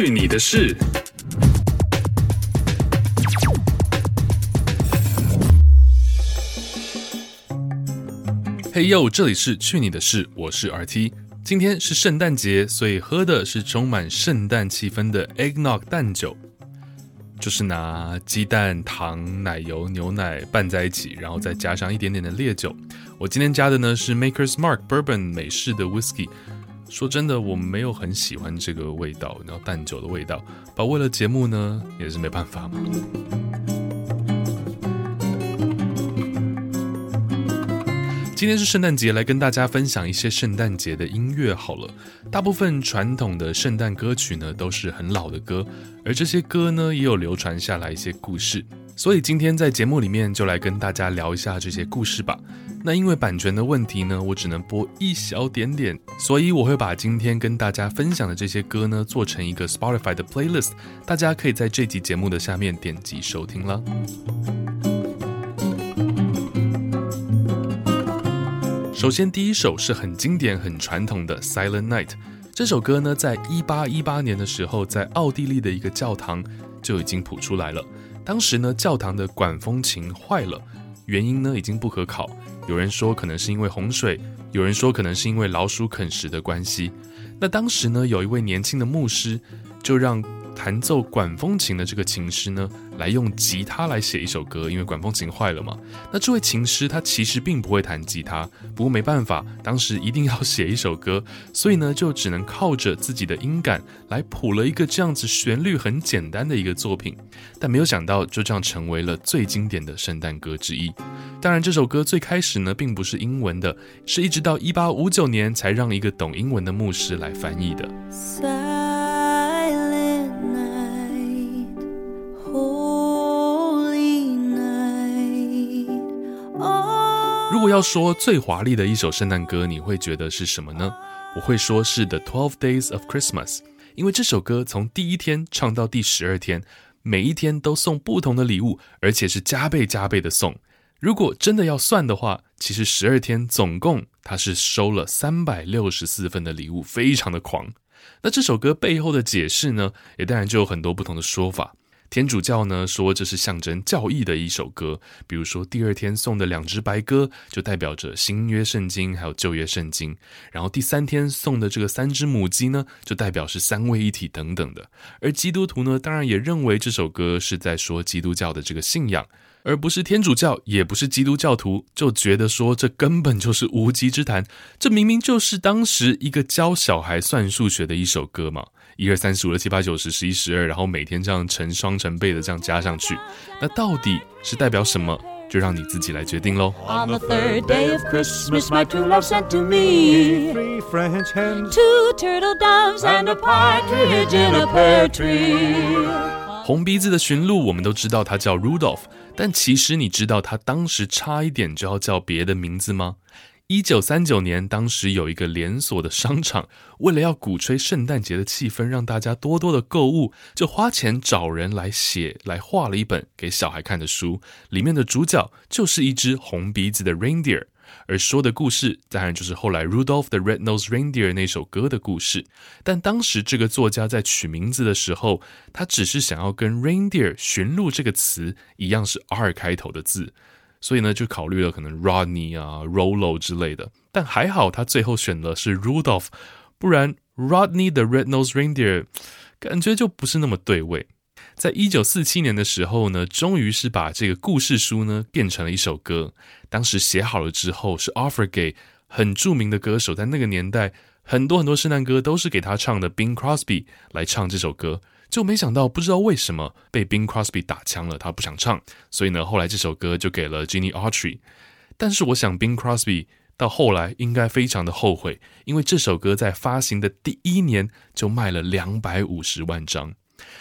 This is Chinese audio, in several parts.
去你的事！嘿呦，这里是去你的事，我是 RT。今天是圣诞节，所以喝的是充满圣诞气氛的 Eggnog 蛋酒。就是拿鸡蛋、糖、奶油、牛奶拌在一起，然后再加上一点点的烈酒。我今天加的呢是 Maker's Mark Bourbon 美式的 Whisky。说真的，我没有很喜欢这个味道，然后蛋酒的味道。不过为了节目呢，也是没办法嘛。今天是圣诞节，来跟大家分享一些圣诞节的音乐好了。大部分传统的圣诞歌曲呢，都是很老的歌，而这些歌呢，也有流传下来一些故事。所以今天在节目里面就来跟大家聊一下这些故事吧。那因为版权的问题呢，我只能播一小点点，所以我会把今天跟大家分享的这些歌呢，做成一个 Spotify 的 playlist，大家可以在这集节目的下面点击收听了。首先，第一首是很经典、很传统的《Silent Night》。这首歌呢，在一八一八年的时候，在奥地利的一个教堂就已经谱出来了。当时呢，教堂的管风琴坏了，原因呢已经不可考。有人说可能是因为洪水，有人说可能是因为老鼠啃食的关系。那当时呢，有一位年轻的牧师就让。弹奏管风琴的这个琴师呢，来用吉他来写一首歌，因为管风琴坏了嘛。那这位琴师他其实并不会弹吉他，不过没办法，当时一定要写一首歌，所以呢就只能靠着自己的音感来谱了一个这样子旋律很简单的一个作品。但没有想到，就这样成为了最经典的圣诞歌之一。当然，这首歌最开始呢并不是英文的，是一直到一八五九年才让一个懂英文的牧师来翻译的。如果要说最华丽的一首圣诞歌，你会觉得是什么呢？我会说是《The Twelve Days of Christmas》，因为这首歌从第一天唱到第十二天，每一天都送不同的礼物，而且是加倍加倍的送。如果真的要算的话，其实十二天总共他是收了三百六十四份的礼物，非常的狂。那这首歌背后的解释呢，也当然就有很多不同的说法。天主教呢说，这是象征教义的一首歌，比如说第二天送的两只白鸽就代表着新约圣经还有旧约圣经，然后第三天送的这个三只母鸡呢就代表是三位一体等等的。而基督徒呢当然也认为这首歌是在说基督教的这个信仰，而不是天主教也不是基督教徒就觉得说这根本就是无稽之谈，这明明就是当时一个教小孩算数学的一首歌嘛。一二三四五六七八九十十一十二，然后每天这样成双成倍的这样加上去，那到底是代表什么？就让你自己来决定喽。On the third day of Christmas, my true love sent to me three French hens, two turtle doves, and a partridge in a pear tree。红鼻子的驯鹿，我们都知道它叫 Rudolph，但其实你知道它当时差一点就要叫别的名字吗？一九三九年，当时有一个连锁的商场，为了要鼓吹圣诞节的气氛，让大家多多的购物，就花钱找人来写、来画了一本给小孩看的书，里面的主角就是一只红鼻子的 reindeer，而说的故事当然就是后来 Rudolph the Red-Nosed Reindeer 那首歌的故事。但当时这个作家在取名字的时候，他只是想要跟 reindeer 驯鹿这个词一样是 R 开头的字。所以呢，就考虑了可能 Rodney 啊、Rollo 之类的，但还好他最后选的是 Rudolph，不然 Rodney the Red-Nosed Reindeer 感觉就不是那么对味。在一九四七年的时候呢，终于是把这个故事书呢变成了一首歌。当时写好了之后，是 offer 给很著名的歌手，在那个年代很多很多圣诞歌都是给他唱的，Bing Crosby 来唱这首歌。就没想到，不知道为什么被 Bing Crosby 打枪了，他不想唱，所以呢，后来这首歌就给了 Ginny Autry。但是我想，Bing Crosby 到后来应该非常的后悔，因为这首歌在发行的第一年就卖了两百五十万张。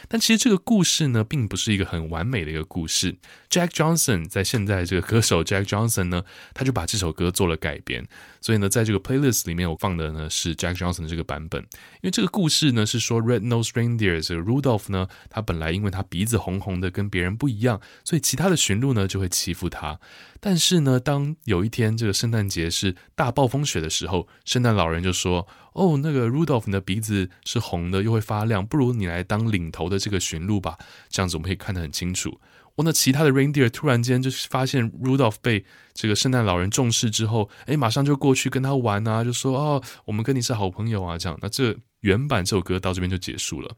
但其实这个故事呢，并不是一个很完美的一个故事。Jack Johnson 在现在这个歌手 Jack Johnson 呢，他就把这首歌做了改编。所以呢，在这个 playlist 里面，我放的呢是 Jack Johnson 的这个版本。因为这个故事呢是说 Red Nose Reindeer 这个 Rudolph 呢，他本来因为他鼻子红红的，跟别人不一样，所以其他的驯鹿呢就会欺负他。但是呢，当有一天这个圣诞节是大暴风雪的时候，圣诞老人就说。哦，那个 Rudolph 的鼻子是红的，又会发亮，不如你来当领头的这个驯鹿吧，这样子我们可以看得很清楚。哦，那其他的 reindeer 突然间就发现 Rudolph 被这个圣诞老人重视之后，哎，马上就过去跟他玩啊，就说哦，我们跟你是好朋友啊，这样。那这原版这首歌到这边就结束了。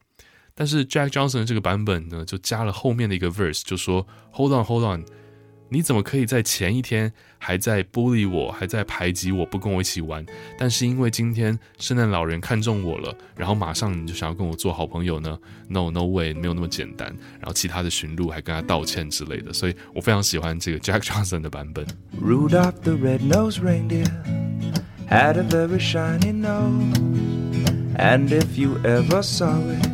但是 Jack Johnson 的这个版本呢，就加了后面的一个 verse，就说 Hold on, hold on。你怎么可以在前一天还在孤立我，还在排挤我，不跟我一起玩？但是因为今天圣诞老人看中我了，然后马上你就想要跟我做好朋友呢？No, no way，没有那么简单。然后其他的驯鹿还跟他道歉之类的，所以我非常喜欢这个 Jack Johnson 的版本。Rudolph the red-nosed reindeer had a very shiny nose, and if you ever saw it,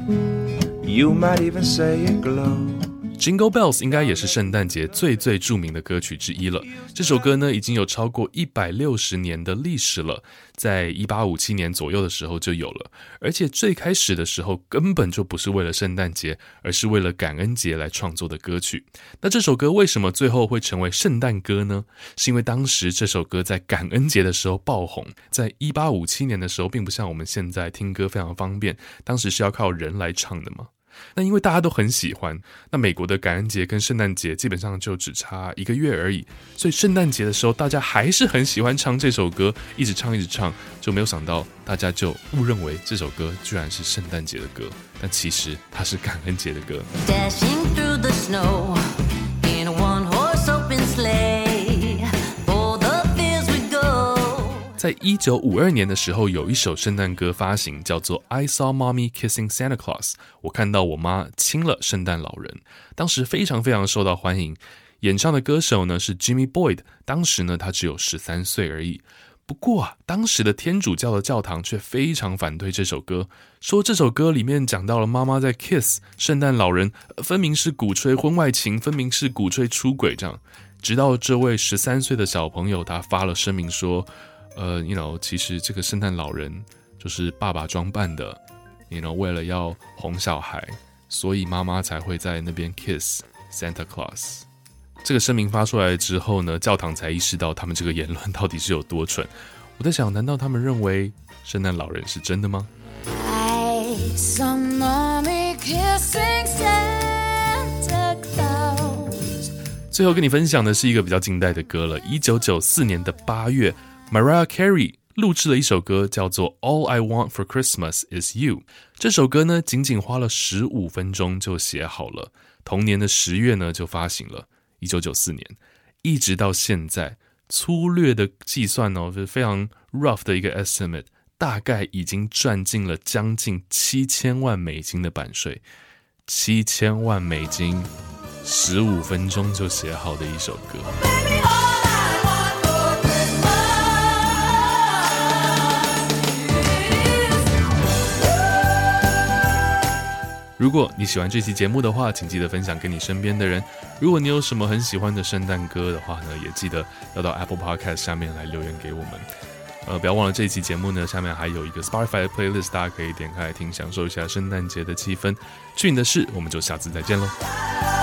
you might even say it glowed. Jingle Bells 应该也是圣诞节最最著名的歌曲之一了。这首歌呢，已经有超过一百六十年的历史了，在一八五七年左右的时候就有了。而且最开始的时候根本就不是为了圣诞节，而是为了感恩节来创作的歌曲。那这首歌为什么最后会成为圣诞歌呢？是因为当时这首歌在感恩节的时候爆红。在一八五七年的时候，并不像我们现在听歌非常方便，当时是要靠人来唱的嘛。那因为大家都很喜欢，那美国的感恩节跟圣诞节基本上就只差一个月而已，所以圣诞节的时候大家还是很喜欢唱这首歌，一直唱一直唱，就没有想到大家就误认为这首歌居然是圣诞节的歌，但其实它是感恩节的歌。在一九五二年的时候，有一首圣诞歌发行，叫做《I Saw Mommy Kissing Santa Claus》。我看到我妈亲了圣诞老人，当时非常非常受到欢迎。演唱的歌手呢是 Jimmy Boyd，当时呢他只有十三岁而已。不过啊，当时的天主教的教堂却非常反对这首歌，说这首歌里面讲到了妈妈在 kiss 圣诞老人，分明是鼓吹婚外情，分明是鼓吹出轨这样。直到这位十三岁的小朋友他发了声明说。呃，you know，其实这个圣诞老人就是爸爸装扮的，you know，为了要哄小孩，所以妈妈才会在那边 kiss Santa Claus。这个声明发出来之后呢，教堂才意识到他们这个言论到底是有多蠢。我在想，难道他们认为圣诞老人是真的吗。最后跟你分享的是一个比较近代的歌了，一九九四年的八月。Mariah Carey 录制了一首歌，叫做《All I Want for Christmas Is You》。这首歌呢，仅仅花了十五分钟就写好了。同年的十月呢，就发行了。一九九四年，一直到现在，粗略的计算哦，是非常 rough 的一个 estimate，大概已经赚进了将近七千万美金的版税。七千万美金，十五分钟就写好的一首歌。如果你喜欢这期节目的话，请记得分享给你身边的人。如果你有什么很喜欢的圣诞歌的话呢，也记得要到 Apple Podcast 下面来留言给我们。呃，不要忘了这一期节目呢，下面还有一个 Spotify playlist，大家可以点开来听，享受一下圣诞节的气氛。去你的事，我们就下次再见喽。